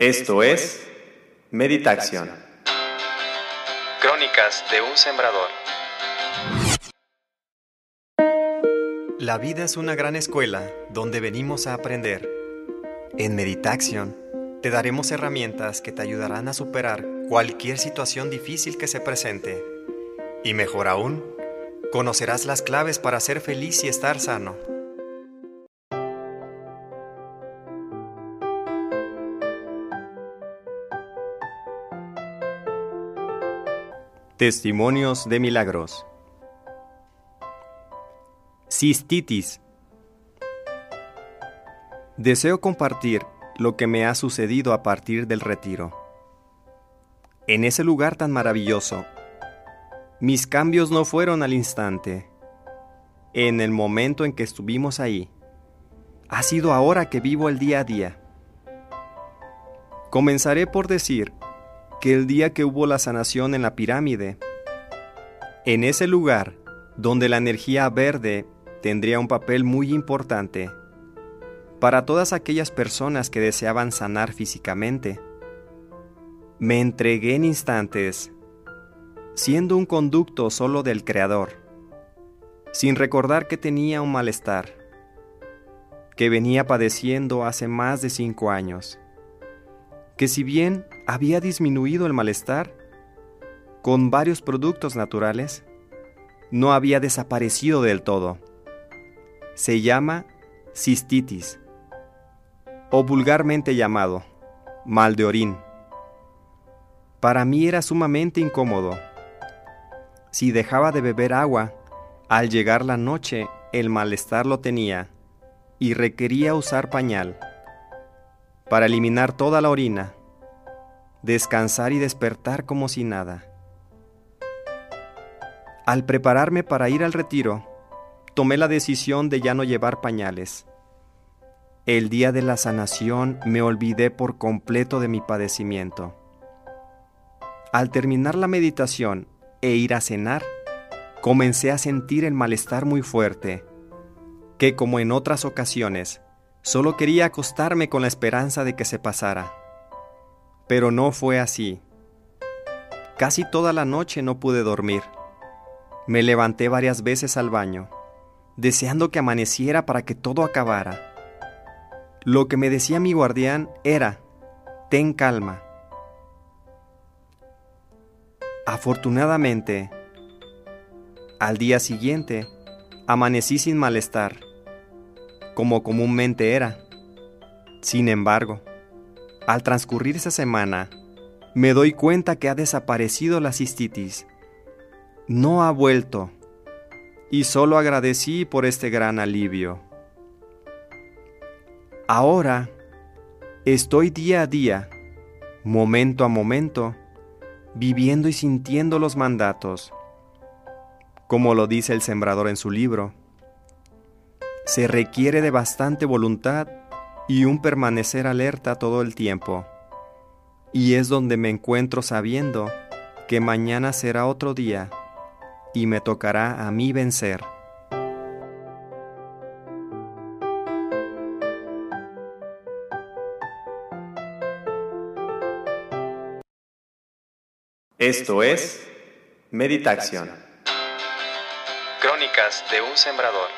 Esto es Meditación. Crónicas de un sembrador. La vida es una gran escuela donde venimos a aprender. En Meditación te daremos herramientas que te ayudarán a superar cualquier situación difícil que se presente. Y mejor aún, conocerás las claves para ser feliz y estar sano. Testimonios de milagros. Cistitis. Deseo compartir lo que me ha sucedido a partir del retiro. En ese lugar tan maravilloso, mis cambios no fueron al instante. En el momento en que estuvimos ahí, ha sido ahora que vivo el día a día. Comenzaré por decir que el día que hubo la sanación en la pirámide, en ese lugar donde la energía verde tendría un papel muy importante para todas aquellas personas que deseaban sanar físicamente. Me entregué en instantes, siendo un conducto solo del Creador, sin recordar que tenía un malestar, que venía padeciendo hace más de cinco años, que si bien había disminuido el malestar con varios productos naturales, no había desaparecido del todo. Se llama cistitis, o vulgarmente llamado mal de orín. Para mí era sumamente incómodo. Si dejaba de beber agua, al llegar la noche el malestar lo tenía y requería usar pañal para eliminar toda la orina descansar y despertar como si nada. Al prepararme para ir al retiro, tomé la decisión de ya no llevar pañales. El día de la sanación me olvidé por completo de mi padecimiento. Al terminar la meditación e ir a cenar, comencé a sentir el malestar muy fuerte, que como en otras ocasiones, solo quería acostarme con la esperanza de que se pasara. Pero no fue así. Casi toda la noche no pude dormir. Me levanté varias veces al baño, deseando que amaneciera para que todo acabara. Lo que me decía mi guardián era, ten calma. Afortunadamente, al día siguiente, amanecí sin malestar, como comúnmente era. Sin embargo, al transcurrir esa semana, me doy cuenta que ha desaparecido la cistitis. No ha vuelto. Y solo agradecí por este gran alivio. Ahora estoy día a día, momento a momento, viviendo y sintiendo los mandatos. Como lo dice el sembrador en su libro, se requiere de bastante voluntad y un permanecer alerta todo el tiempo. Y es donde me encuentro sabiendo que mañana será otro día y me tocará a mí vencer. Esto es Meditación. Crónicas de un sembrador.